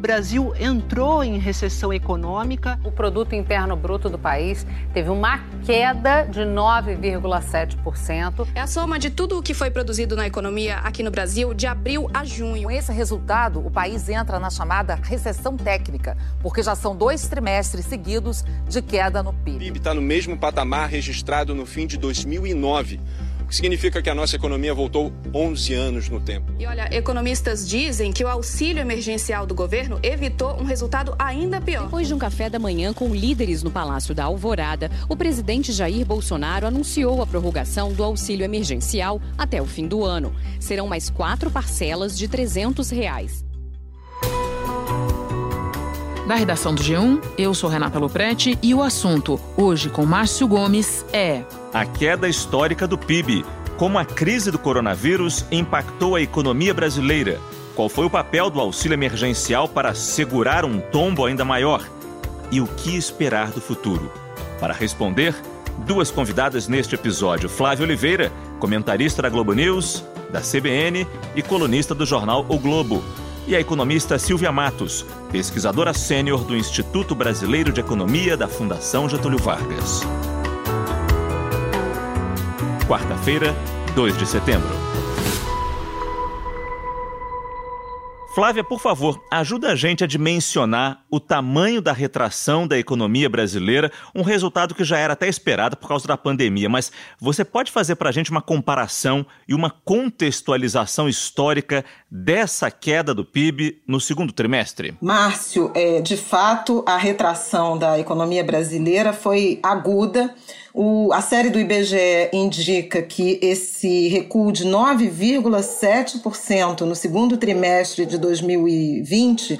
Brasil entrou em recessão econômica. O produto interno bruto do país teve uma queda de 9,7%. É a soma de tudo o que foi produzido na economia aqui no Brasil de abril a junho. Com esse resultado, o país entra na chamada recessão técnica, porque já são dois trimestres seguidos de queda no PIB. O PIB está no mesmo patamar registrado no fim de 2009 que significa que a nossa economia voltou 11 anos no tempo. E olha, economistas dizem que o auxílio emergencial do governo evitou um resultado ainda pior. Depois de um café da manhã com líderes no Palácio da Alvorada, o presidente Jair Bolsonaro anunciou a prorrogação do auxílio emergencial até o fim do ano. Serão mais quatro parcelas de 300 reais. Da redação do G1, eu sou Renata Loprete e o assunto, hoje com Márcio Gomes, é. A queda histórica do PIB. Como a crise do coronavírus impactou a economia brasileira? Qual foi o papel do auxílio emergencial para segurar um tombo ainda maior? E o que esperar do futuro? Para responder, duas convidadas neste episódio: Flávia Oliveira, comentarista da Globo News, da CBN e colunista do jornal O Globo e a economista Silvia Matos, pesquisadora sênior do Instituto Brasileiro de Economia da Fundação Getúlio Vargas. Quarta-feira, 2 de setembro. Flávia, por favor, ajuda a gente a dimensionar o tamanho da retração da economia brasileira, um resultado que já era até esperado por causa da pandemia, mas você pode fazer para a gente uma comparação e uma contextualização histórica dessa queda do PIB no segundo trimestre? Márcio, é, de fato, a retração da economia brasileira foi aguda o, a série do IBGE indica que esse recuo de 9,7% no segundo trimestre de 2020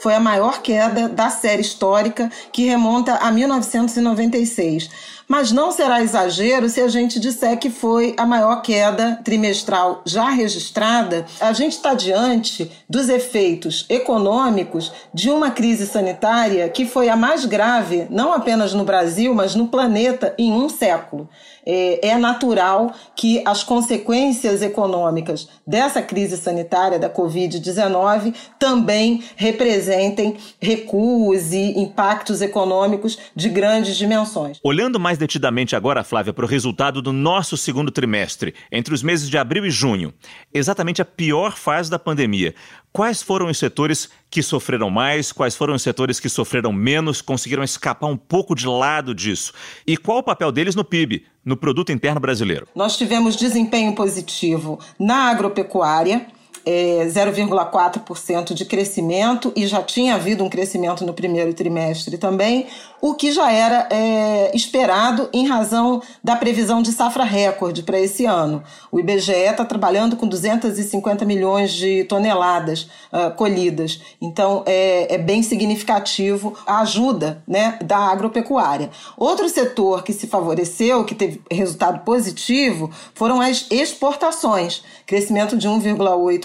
foi a maior queda da série histórica que remonta a 1996. Mas não será exagero se a gente disser que foi a maior queda trimestral já registrada. A gente está diante dos efeitos econômicos de uma crise sanitária que foi a mais grave, não apenas no Brasil, mas no planeta em um século. É, é natural que as consequências econômicas dessa crise sanitária da Covid-19 também representem recuos e impactos econômicos de grandes dimensões. Olhando mais detidamente agora, Flávia, para o resultado do nosso segundo trimestre, entre os meses de abril e junho, exatamente a pior fase da pandemia. Quais foram os setores que sofreram mais? Quais foram os setores que sofreram menos? Conseguiram escapar um pouco de lado disso? E qual o papel deles no PIB, no Produto Interno Brasileiro? Nós tivemos desempenho positivo na agropecuária é, 0,4% de crescimento e já tinha havido um crescimento no primeiro trimestre também, o que já era é, esperado em razão da previsão de safra recorde para esse ano. O IBGE está trabalhando com 250 milhões de toneladas uh, colhidas, então é, é, bem significativo a ajuda né, da agropecuária. Outro setor que se favoreceu, que teve resultado positivo, foram as exportações, crescimento de 1,8%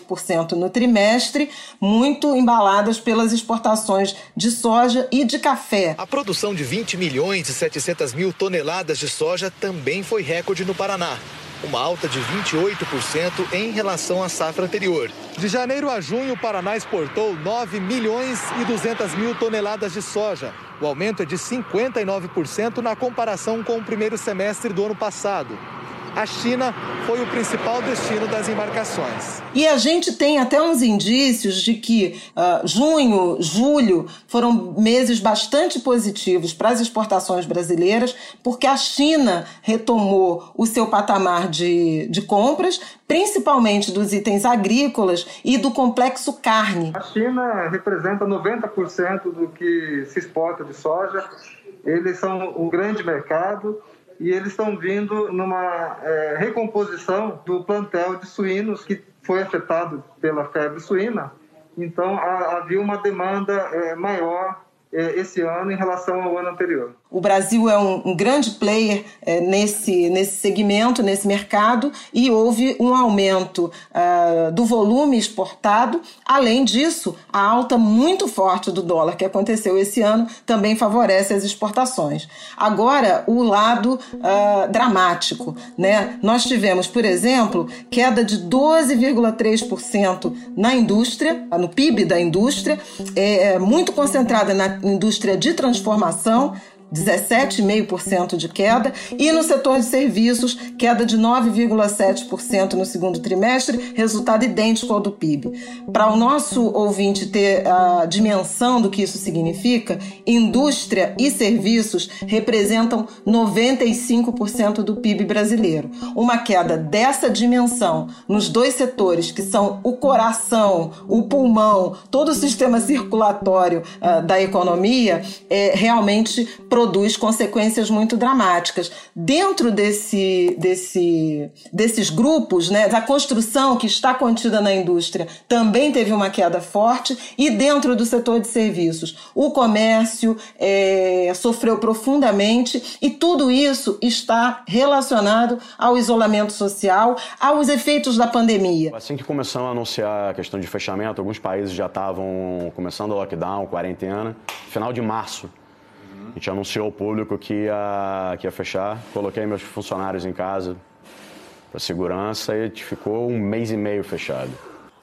no trimestre, muito embaladas pelas exportações de soja e de café. A produção produção de 20 milhões e 700 mil toneladas de soja também foi recorde no Paraná, uma alta de 28% em relação à safra anterior. De janeiro a junho, o Paraná exportou 9 milhões e 200 mil toneladas de soja. O aumento é de 59% na comparação com o primeiro semestre do ano passado a China foi o principal destino das embarcações. E a gente tem até uns indícios de que uh, junho, julho foram meses bastante positivos para as exportações brasileiras, porque a China retomou o seu patamar de, de compras, principalmente dos itens agrícolas e do complexo carne. A China representa 90% do que se exporta de soja. Eles são um grande mercado e eles estão vindo numa é, recomposição do plantel de suínos que foi afetado pela febre suína. Então, havia uma demanda é, maior é, esse ano em relação ao ano anterior. O Brasil é um, um grande player é, nesse, nesse segmento, nesse mercado, e houve um aumento uh, do volume exportado. Além disso, a alta muito forte do dólar que aconteceu esse ano também favorece as exportações. Agora, o lado uh, dramático. Né? Nós tivemos, por exemplo, queda de 12,3% na indústria, no PIB da indústria, é, muito concentrada na indústria de transformação 17,5% de queda, e no setor de serviços, queda de 9,7% no segundo trimestre, resultado idêntico ao do PIB. Para o nosso ouvinte ter a dimensão do que isso significa, indústria e serviços representam 95% do PIB brasileiro. Uma queda dessa dimensão nos dois setores, que são o coração, o pulmão, todo o sistema circulatório uh, da economia, é realmente produz consequências muito dramáticas. Dentro desse, desse, desses grupos, né, da construção que está contida na indústria, também teve uma queda forte, e dentro do setor de serviços, o comércio é, sofreu profundamente, e tudo isso está relacionado ao isolamento social, aos efeitos da pandemia. Assim que começamos a anunciar a questão de fechamento, alguns países já estavam começando o lockdown, quarentena, final de março. A gente anunciou ao público que ia, que ia fechar. Coloquei meus funcionários em casa para segurança e a gente ficou um mês e meio fechado.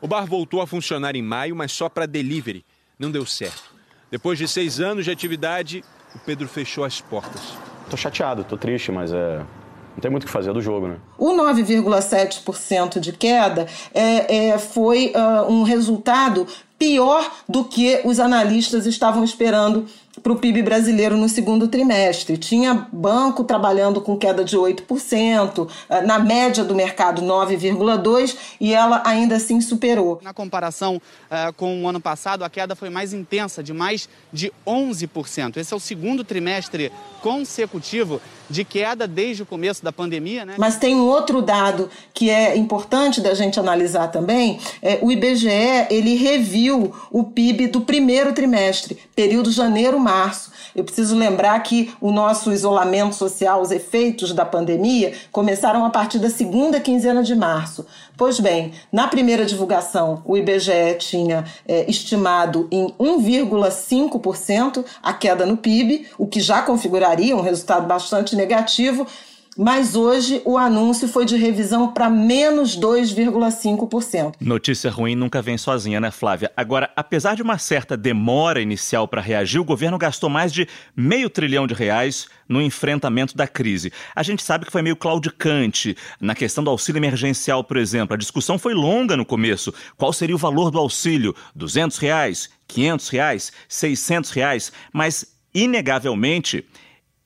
O bar voltou a funcionar em maio, mas só para delivery. Não deu certo. Depois de seis anos de atividade, o Pedro fechou as portas. Tô chateado, tô triste, mas é, não tem muito o que fazer do jogo, né? O 9,7% de queda é, é, foi uh, um resultado pior do que os analistas estavam esperando para o PIB brasileiro no segundo trimestre. Tinha banco trabalhando com queda de 8%, eh, na média do mercado 9,2%, e ela ainda assim superou. Na comparação uh, com o ano passado, a queda foi mais intensa, de mais de 11%. Esse é o segundo trimestre consecutivo de queda desde o começo da pandemia. Né? Mas tem um outro dado que é importante da gente analisar também. É, o IBGE ele reviu o PIB do primeiro trimestre, período janeiro-março. Eu preciso lembrar que o nosso isolamento social, os efeitos da pandemia, começaram a partir da segunda quinzena de março. Pois bem, na primeira divulgação, o IBGE tinha é, estimado em 1,5% a queda no PIB, o que já configuraria um resultado bastante negativo mas hoje o anúncio foi de revisão para menos 2,5%. Notícia ruim nunca vem sozinha, né, Flávia? Agora, apesar de uma certa demora inicial para reagir, o governo gastou mais de meio trilhão de reais no enfrentamento da crise. A gente sabe que foi meio claudicante. Na questão do auxílio emergencial, por exemplo, a discussão foi longa no começo. Qual seria o valor do auxílio? 200 reais? 500 reais? 600 reais? Mas, inegavelmente,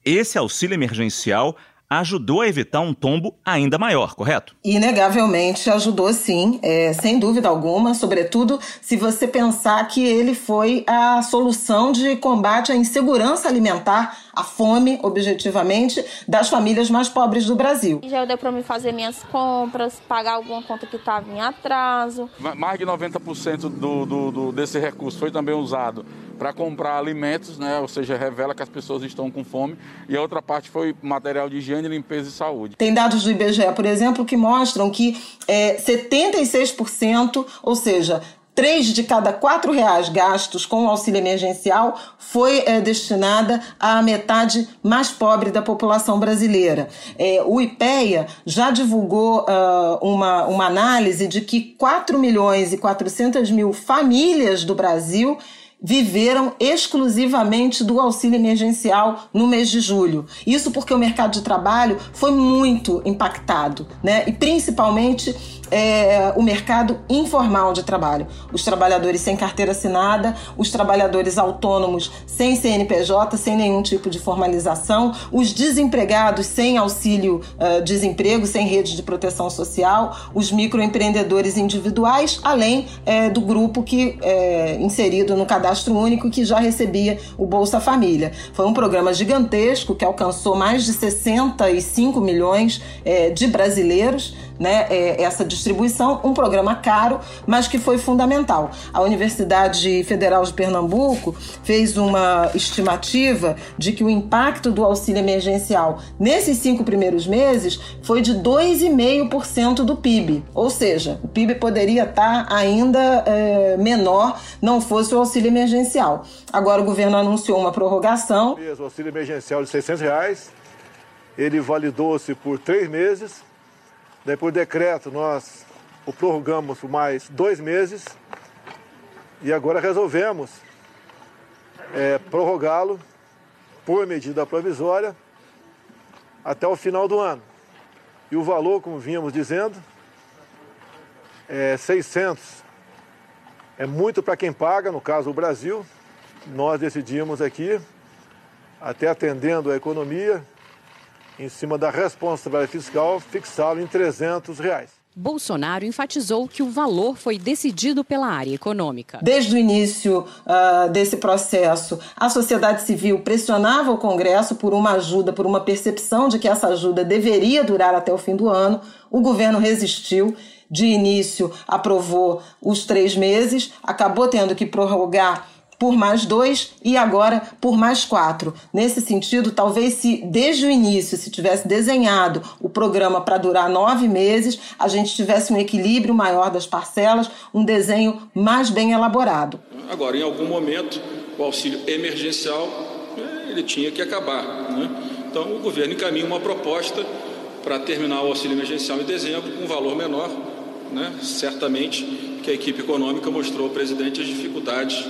esse auxílio emergencial ajudou a evitar um tombo ainda maior, correto? Inegavelmente ajudou sim, é, sem dúvida alguma, sobretudo se você pensar que ele foi a solução de combate à insegurança alimentar, à fome, objetivamente, das famílias mais pobres do Brasil. Já deu para me fazer minhas compras, pagar alguma conta que estava em atraso. Mais de 90% do, do, do, desse recurso foi também usado para comprar alimentos, né? ou seja, revela que as pessoas estão com fome, e a outra parte foi material de higiene, limpeza e saúde. Tem dados do IBGE, por exemplo, que mostram que é, 76%, ou seja, três de cada quatro reais gastos com o auxílio emergencial foi é, destinada à metade mais pobre da população brasileira. É, o IPEA já divulgou uh, uma, uma análise de que 4 milhões e 400 mil famílias do Brasil viveram exclusivamente do auxílio emergencial no mês de julho. Isso porque o mercado de trabalho foi muito impactado, né? E principalmente é, o mercado informal de trabalho. Os trabalhadores sem carteira assinada, os trabalhadores autônomos sem CNPJ, sem nenhum tipo de formalização, os desempregados sem auxílio uh, desemprego, sem rede de proteção social, os microempreendedores individuais, além é, do grupo que é inserido no cadastro único que já recebia o Bolsa Família. Foi um programa gigantesco que alcançou mais de 65 milhões é, de brasileiros né, é, essa distribuição, um programa caro, mas que foi fundamental. A Universidade Federal de Pernambuco fez uma estimativa de que o impacto do auxílio emergencial nesses cinco primeiros meses foi de 2,5% do PIB, ou seja, o PIB poderia estar ainda é, menor não fosse o auxílio emergencial. Agora o governo anunciou uma prorrogação. O auxílio emergencial de 600 reais, ele validou-se por três meses. Daí, por decreto, nós o prorrogamos por mais dois meses. E agora resolvemos é, prorrogá-lo por medida provisória até o final do ano. E o valor, como vínhamos dizendo, é 600. É muito para quem paga, no caso o Brasil. Nós decidimos aqui, até atendendo a economia, em cima da responsabilidade fiscal, fixá-lo em 300 reais. Bolsonaro enfatizou que o valor foi decidido pela área econômica. Desde o início uh, desse processo, a sociedade civil pressionava o Congresso por uma ajuda, por uma percepção de que essa ajuda deveria durar até o fim do ano. O governo resistiu de início aprovou os três meses, acabou tendo que prorrogar por mais dois e agora por mais quatro. Nesse sentido, talvez se desde o início se tivesse desenhado o programa para durar nove meses, a gente tivesse um equilíbrio maior das parcelas, um desenho mais bem elaborado. Agora, em algum momento, o auxílio emergencial né, ele tinha que acabar. Né? Então, o governo encaminha uma proposta para terminar o auxílio emergencial em dezembro com um valor menor né? certamente que a equipe econômica mostrou ao presidente as dificuldades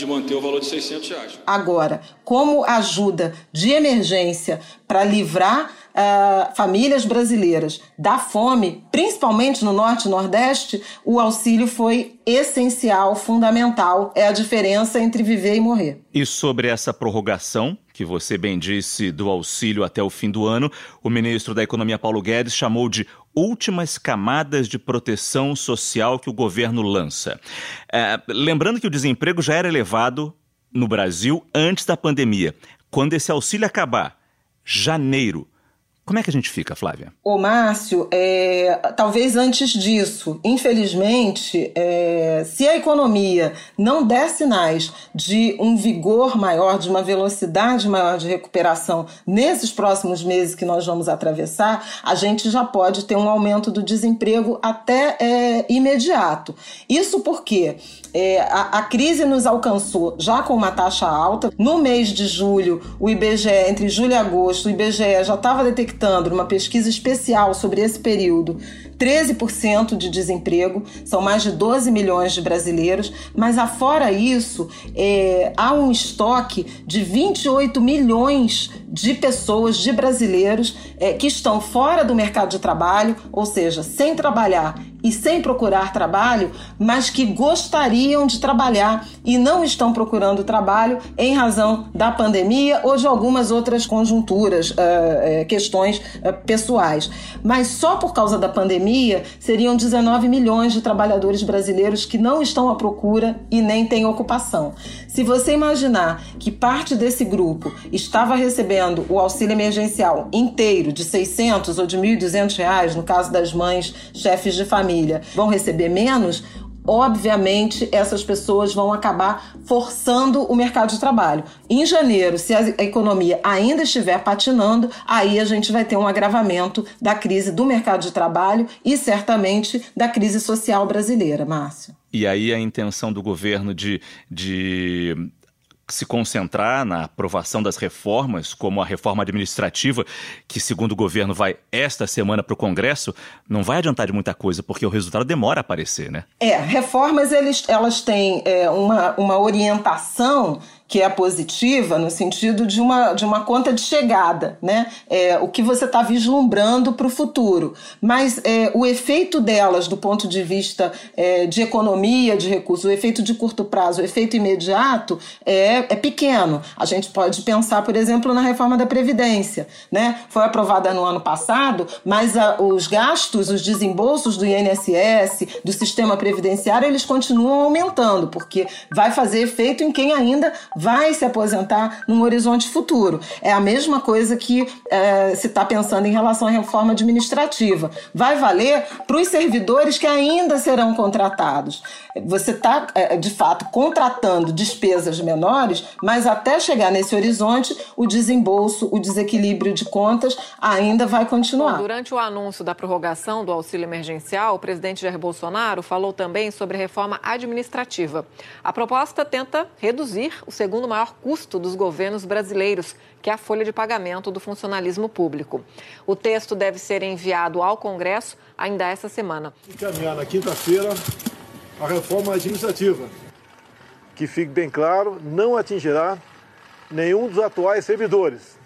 de manter o valor de 600 reais. Agora, como ajuda de emergência para livrar uh, famílias brasileiras da fome, principalmente no Norte e Nordeste, o auxílio foi essencial, fundamental. É a diferença entre viver e morrer. E sobre essa prorrogação, que você bem disse, do auxílio até o fim do ano, o ministro da Economia Paulo Guedes chamou de últimas camadas de proteção social que o governo lança. É, lembrando que o desemprego já era elevado no Brasil antes da pandemia. Quando esse auxílio acabar, janeiro, como é que a gente fica, Flávia? Ô, Márcio, é, talvez antes disso, infelizmente, é, se a economia não der sinais de um vigor maior, de uma velocidade maior de recuperação nesses próximos meses que nós vamos atravessar, a gente já pode ter um aumento do desemprego até é, imediato. Isso porque é, a, a, crise nos alcançou já com uma taxa alta. No mês de julho, o IBGE, entre julho e agosto, o IBGE já estava detectando numa pesquisa especial sobre esse período 13% de desemprego, são mais de 12 milhões de brasileiros, mas afora isso, é, há um estoque de 28 milhões de pessoas, de brasileiros, é, que estão fora do mercado de trabalho, ou seja, sem trabalhar e sem procurar trabalho, mas que gostariam de trabalhar e não estão procurando trabalho em razão da pandemia ou de algumas outras conjunturas, uh, uh, questões uh, pessoais. Mas só por causa da pandemia seriam 19 milhões de trabalhadores brasileiros que não estão à procura e nem têm ocupação. Se você imaginar que parte desse grupo estava recebendo o auxílio emergencial inteiro de 600 ou de 1.200 reais, no caso das mães chefes de família, vão receber menos, obviamente essas pessoas vão acabar forçando o mercado de trabalho. Em janeiro, se a economia ainda estiver patinando, aí a gente vai ter um agravamento da crise do mercado de trabalho e certamente da crise social brasileira, Márcio. E aí a intenção do governo de, de se concentrar na aprovação das reformas, como a reforma administrativa, que, segundo o governo, vai esta semana para o Congresso, não vai adiantar de muita coisa, porque o resultado demora a aparecer, né? É, reformas eles, elas têm é, uma, uma orientação que é positiva no sentido de uma, de uma conta de chegada, né? É, o que você está vislumbrando para o futuro. Mas é, o efeito delas, do ponto de vista é, de economia de recursos, o efeito de curto prazo, o efeito imediato, é, é pequeno. A gente pode pensar, por exemplo, na reforma da Previdência. Né? Foi aprovada no ano passado, mas a, os gastos, os desembolsos do INSS, do sistema previdenciário, eles continuam aumentando, porque vai fazer efeito em quem ainda vai se aposentar num horizonte futuro. É a mesma coisa que é, se está pensando em relação à reforma administrativa. Vai valer para os servidores que ainda serão contratados. Você está, é, de fato, contratando despesas menores, mas até chegar nesse horizonte, o desembolso, o desequilíbrio de contas ainda vai continuar. Bom, durante o anúncio da prorrogação do auxílio emergencial, o presidente Jair Bolsonaro falou também sobre reforma administrativa. A proposta tenta reduzir o segundo maior custo dos governos brasileiros, que é a folha de pagamento do funcionalismo público. O texto deve ser enviado ao Congresso ainda essa semana. Encaminhar na quinta-feira a reforma administrativa, que fique bem claro, não atingirá nenhum dos atuais servidores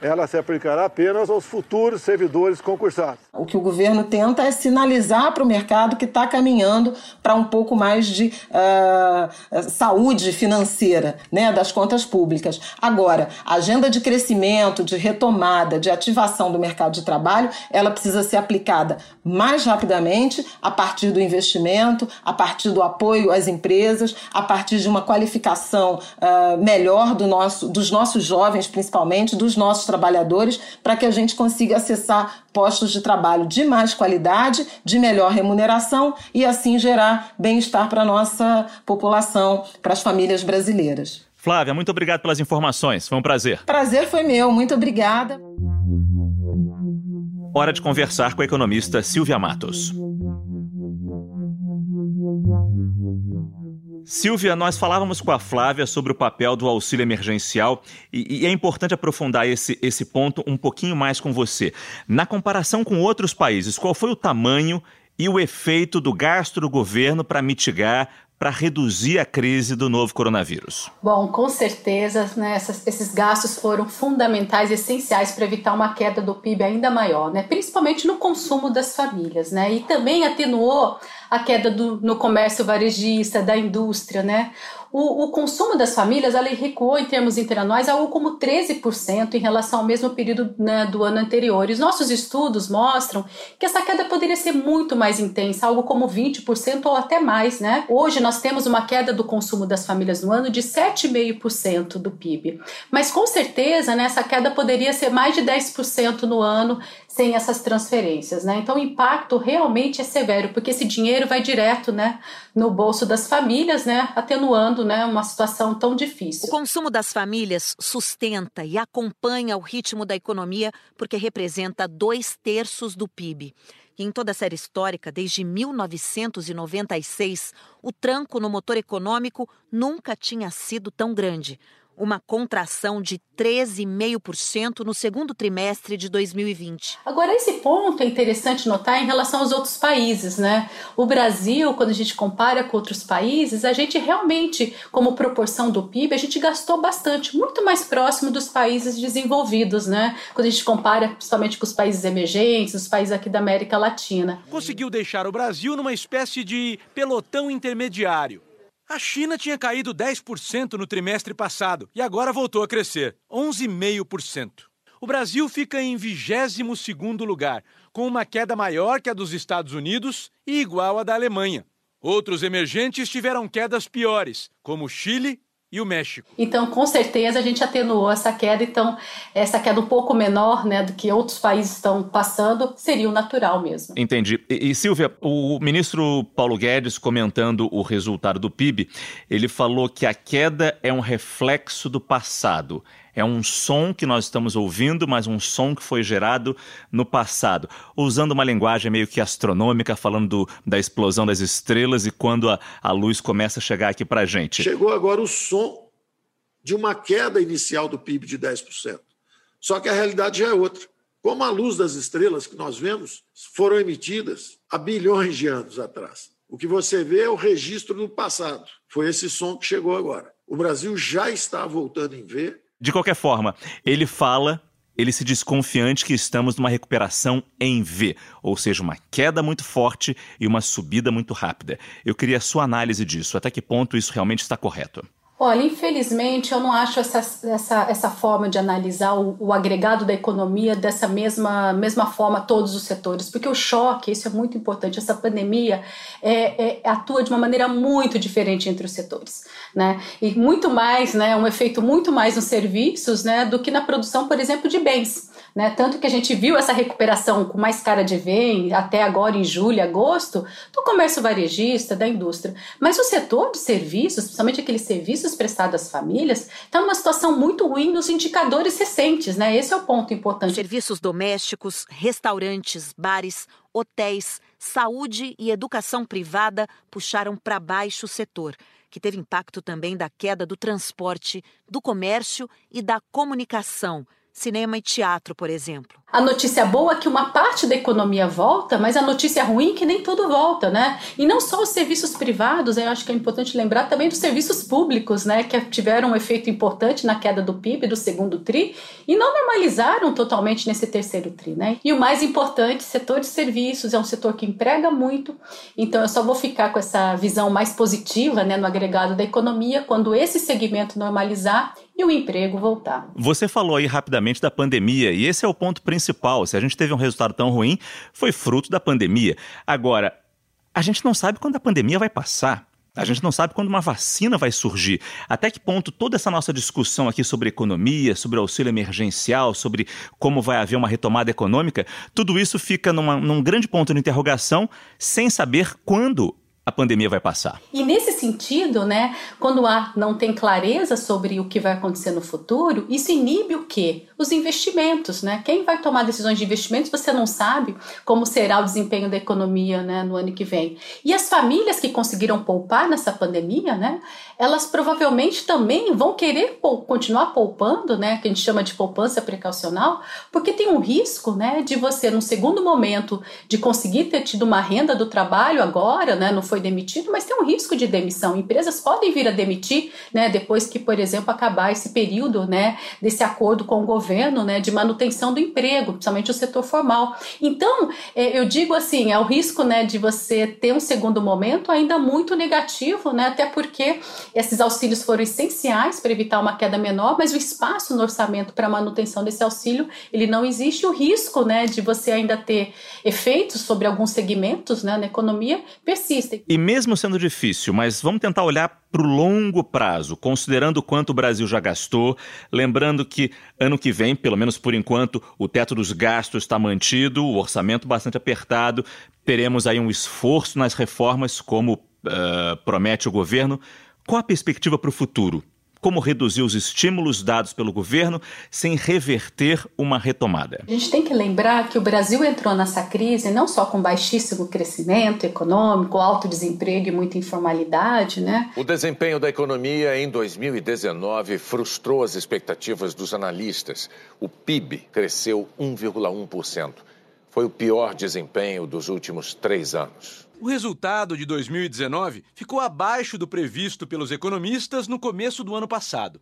ela se aplicará apenas aos futuros servidores concursados. O que o governo tenta é sinalizar para o mercado que está caminhando para um pouco mais de uh, saúde financeira né, das contas públicas. Agora, a agenda de crescimento, de retomada, de ativação do mercado de trabalho, ela precisa ser aplicada mais rapidamente a partir do investimento, a partir do apoio às empresas, a partir de uma qualificação uh, melhor do nosso, dos nossos jovens, principalmente, dos nossos trabalhadores, para que a gente consiga acessar postos de trabalho de mais qualidade, de melhor remuneração e assim gerar bem-estar para a nossa população, para as famílias brasileiras. Flávia, muito obrigado pelas informações. Foi um prazer. Prazer foi meu. Muito obrigada. Hora de conversar com a economista Silvia Matos. Silvia, nós falávamos com a Flávia sobre o papel do auxílio emergencial e, e, é importante aprofundar esse, esse ponto um pouquinho mais com você. Na comparação com outros países, qual foi o tamanho e o efeito do gasto do governo para mitigar, para reduzir a crise do novo coronavírus? Bom, com certeza, né, essas, esses gastos foram fundamentais, essenciais para evitar uma queda do PIB ainda maior, né, principalmente no consumo das famílias, né, e também atenuou a queda do, no comércio varejista, da indústria, né? O, o, consumo das famílias ela recuou em termos interanuais algo como 13% em relação ao mesmo período né, do ano anterior. E os nossos estudos mostram que essa queda poderia ser muito mais intensa, algo como 20% ou até mais. Né? Hoje nós temos uma queda do consumo das famílias no ano de 7,5% do PIB. Mas com certeza né, essa queda poderia ser mais de 10% no ano sem essas transferências, né? Então o impacto realmente é severo, porque esse dinheiro vai direto, né, no bolso das famílias, né, atenuando, né, uma situação tão difícil. O consumo das famílias sustenta e acompanha o ritmo da economia, porque representa dois terços do PIB. Em toda a série histórica, desde 1996, o tranco no motor econômico nunca tinha sido tão grande uma contração de 13,5% no segundo trimestre de 2020. Agora, esse ponto é interessante notar em relação aos outros países, né? O Brasil, quando a gente compara com outros países, a gente realmente, como proporção do PIB, a gente gastou bastante, muito mais próximo dos países desenvolvidos, né? Quando a gente compara principalmente com os países emergentes, os países aqui da América Latina. Conseguiu deixar o Brasil numa espécie de pelotão intermediário a China tinha caído 10% no trimestre passado e agora voltou a crescer, 11,5%. O Brasil fica em 22º lugar, com uma queda maior que a dos Estados Unidos e igual à da Alemanha. Outros emergentes tiveram quedas piores, como Chile e o México. Então, com certeza, a gente atenuou essa queda. Então, essa queda um pouco menor né, do que outros países estão passando seria o natural mesmo. Entendi. E, e, Silvia, o ministro Paulo Guedes, comentando o resultado do PIB, ele falou que a queda é um reflexo do passado. É um som que nós estamos ouvindo, mas um som que foi gerado no passado. Usando uma linguagem meio que astronômica, falando do, da explosão das estrelas e quando a, a luz começa a chegar aqui para a gente. Chegou agora o som de uma queda inicial do PIB de 10%. Só que a realidade já é outra. Como a luz das estrelas que nós vemos foram emitidas há bilhões de anos atrás. O que você vê é o registro do passado. Foi esse som que chegou agora. O Brasil já está voltando em ver de qualquer forma, ele fala, ele se desconfiante que estamos numa recuperação em V, ou seja, uma queda muito forte e uma subida muito rápida. Eu queria a sua análise disso. Até que ponto isso realmente está correto? Olha, infelizmente eu não acho essa, essa, essa forma de analisar o, o, agregado da economia dessa mesma, mesma forma todos os setores, porque o choque, isso é muito importante, essa pandemia é, é, atua de uma maneira muito diferente entre os setores, né? E muito mais, né, um efeito muito mais nos serviços, né, do que na produção, por exemplo, de bens. Né? Tanto que a gente viu essa recuperação com mais cara de ver até agora em julho, agosto, do comércio varejista, da indústria. Mas o setor de serviços, principalmente aqueles serviços prestados às famílias, está numa situação muito ruim nos indicadores recentes, né? Esse é o ponto importante. Serviços domésticos, restaurantes, bares, hotéis, saúde e educação privada puxaram para baixo o setor que teve impacto também da queda do transporte, do comércio e da comunicação, cinema e teatro, por exemplo. A notícia boa é que uma parte da economia volta, mas a notícia ruim é que nem tudo volta, né? E não só os serviços privados, eu acho que é importante lembrar também dos serviços públicos, né? Que tiveram um efeito importante na queda do PIB do segundo TRI e não normalizaram totalmente nesse terceiro TRI, né? E o mais importante, setor de serviços é um setor que emprega muito, então eu só vou ficar com essa visão mais positiva, né, no agregado da economia quando esse segmento normalizar e o emprego voltar. Você falou aí rapidamente da pandemia e esse é o ponto principal. Se a gente teve um resultado tão ruim, foi fruto da pandemia. Agora, a gente não sabe quando a pandemia vai passar. A gente não sabe quando uma vacina vai surgir. Até que ponto toda essa nossa discussão aqui sobre economia, sobre auxílio emergencial, sobre como vai haver uma retomada econômica, tudo isso fica numa, num grande ponto de interrogação, sem saber quando a pandemia vai passar. E nesse sentido, né, quando há não tem clareza sobre o que vai acontecer no futuro, isso inibe o quê? Os investimentos, né? Quem vai tomar decisões de investimentos, você não sabe como será o desempenho da economia, né, no ano que vem. E as famílias que conseguiram poupar nessa pandemia, né, elas provavelmente também vão querer continuar poupando, né, que a gente chama de poupança precaucional, porque tem um risco, né, de você num segundo momento de conseguir ter tido uma renda do trabalho agora, né, não foi foi demitido, mas tem um risco de demissão. Empresas podem vir a demitir, né, depois que, por exemplo, acabar esse período, né, desse acordo com o governo, né, de manutenção do emprego, principalmente o setor formal. Então, é, eu digo assim, é o risco, né, de você ter um segundo momento ainda muito negativo, né, até porque esses auxílios foram essenciais para evitar uma queda menor, mas o espaço no orçamento para manutenção desse auxílio, ele não existe. O risco, né, de você ainda ter efeitos sobre alguns segmentos, né, na economia persiste. E mesmo sendo difícil, mas vamos tentar olhar para o longo prazo, considerando quanto o Brasil já gastou, lembrando que ano que vem, pelo menos por enquanto, o teto dos gastos está mantido, o orçamento bastante apertado, teremos aí um esforço nas reformas, como uh, promete o governo. Qual a perspectiva para o futuro? Como reduzir os estímulos dados pelo governo sem reverter uma retomada. A gente tem que lembrar que o Brasil entrou nessa crise não só com baixíssimo crescimento econômico, alto desemprego e muita informalidade, né? O desempenho da economia em 2019 frustrou as expectativas dos analistas. O PIB cresceu 1,1%. Foi o pior desempenho dos últimos três anos. O resultado de 2019 ficou abaixo do previsto pelos economistas no começo do ano passado.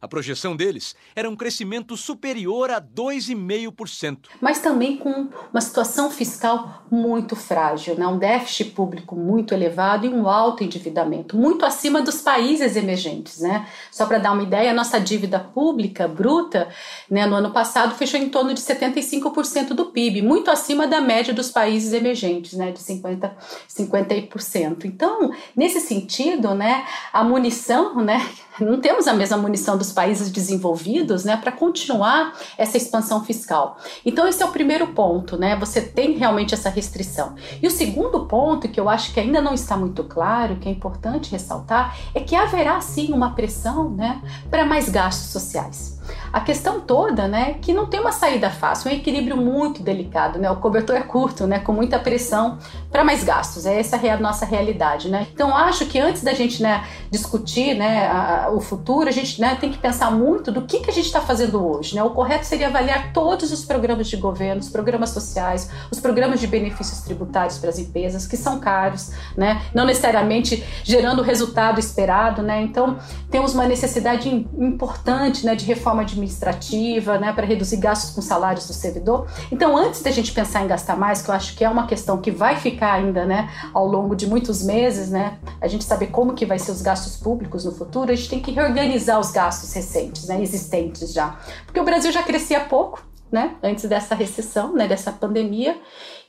A projeção deles era um crescimento superior a 2,5%. Mas também com uma situação fiscal muito frágil, né? um déficit público muito elevado e um alto endividamento, muito acima dos países emergentes. Né? Só para dar uma ideia, a nossa dívida pública bruta né, no ano passado fechou em torno de 75% do PIB, muito acima da média dos países emergentes, né, de 50%. 50%. Então, nesse sentido, né, a munição, né, não temos a mesma munição dos países desenvolvidos, né, para continuar essa expansão fiscal. Então esse é o primeiro ponto, né? Você tem realmente essa restrição. E o segundo ponto que eu acho que ainda não está muito claro, que é importante ressaltar, é que haverá sim uma pressão, né, para mais gastos sociais. A questão toda, né, que não tem uma saída fácil, um equilíbrio muito delicado, né? O cobertor é curto, né, com muita pressão para mais gastos. É essa é a nossa realidade, né? Então acho que antes da gente, né, discutir, né, a, o futuro, a gente, né, tem que pensar muito do que que a gente está fazendo hoje, né? O correto seria avaliar todos os programas de governo, os programas sociais, os programas de benefícios tributários para as empresas que são caros, né? Não necessariamente gerando o resultado esperado, né? Então temos uma necessidade importante, né, de reforma reforma administrativa, né, para reduzir gastos com salários do servidor. Então, antes da gente pensar em gastar mais, que eu acho que é uma questão que vai ficar ainda, né, ao longo de muitos meses, né, a gente saber como que vai ser os gastos públicos no futuro, a gente tem que reorganizar os gastos recentes, né, existentes já. Porque o Brasil já crescia pouco, né, antes dessa recessão, né, dessa pandemia,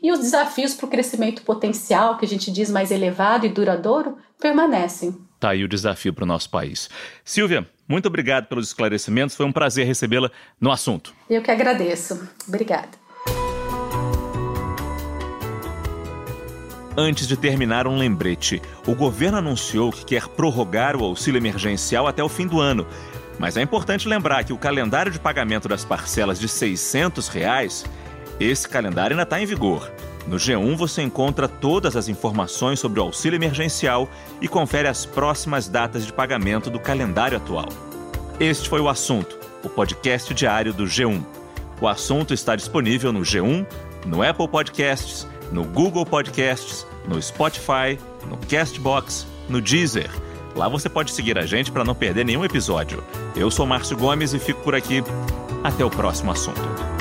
e os desafios para o crescimento potencial, que a gente diz mais elevado e duradouro, permanecem. Tá aí o desafio para o nosso país. Silvia, muito obrigado pelos esclarecimentos. Foi um prazer recebê-la no assunto. Eu que agradeço. Obrigada. Antes de terminar, um lembrete. O governo anunciou que quer prorrogar o auxílio emergencial até o fim do ano. Mas é importante lembrar que o calendário de pagamento das parcelas de 600 reais, esse calendário ainda está em vigor. No G1 você encontra todas as informações sobre o auxílio emergencial e confere as próximas datas de pagamento do calendário atual. Este foi o assunto, o podcast diário do G1. O assunto está disponível no G1, no Apple Podcasts, no Google Podcasts, no Spotify, no Castbox, no Deezer. Lá você pode seguir a gente para não perder nenhum episódio. Eu sou Márcio Gomes e fico por aqui. Até o próximo assunto.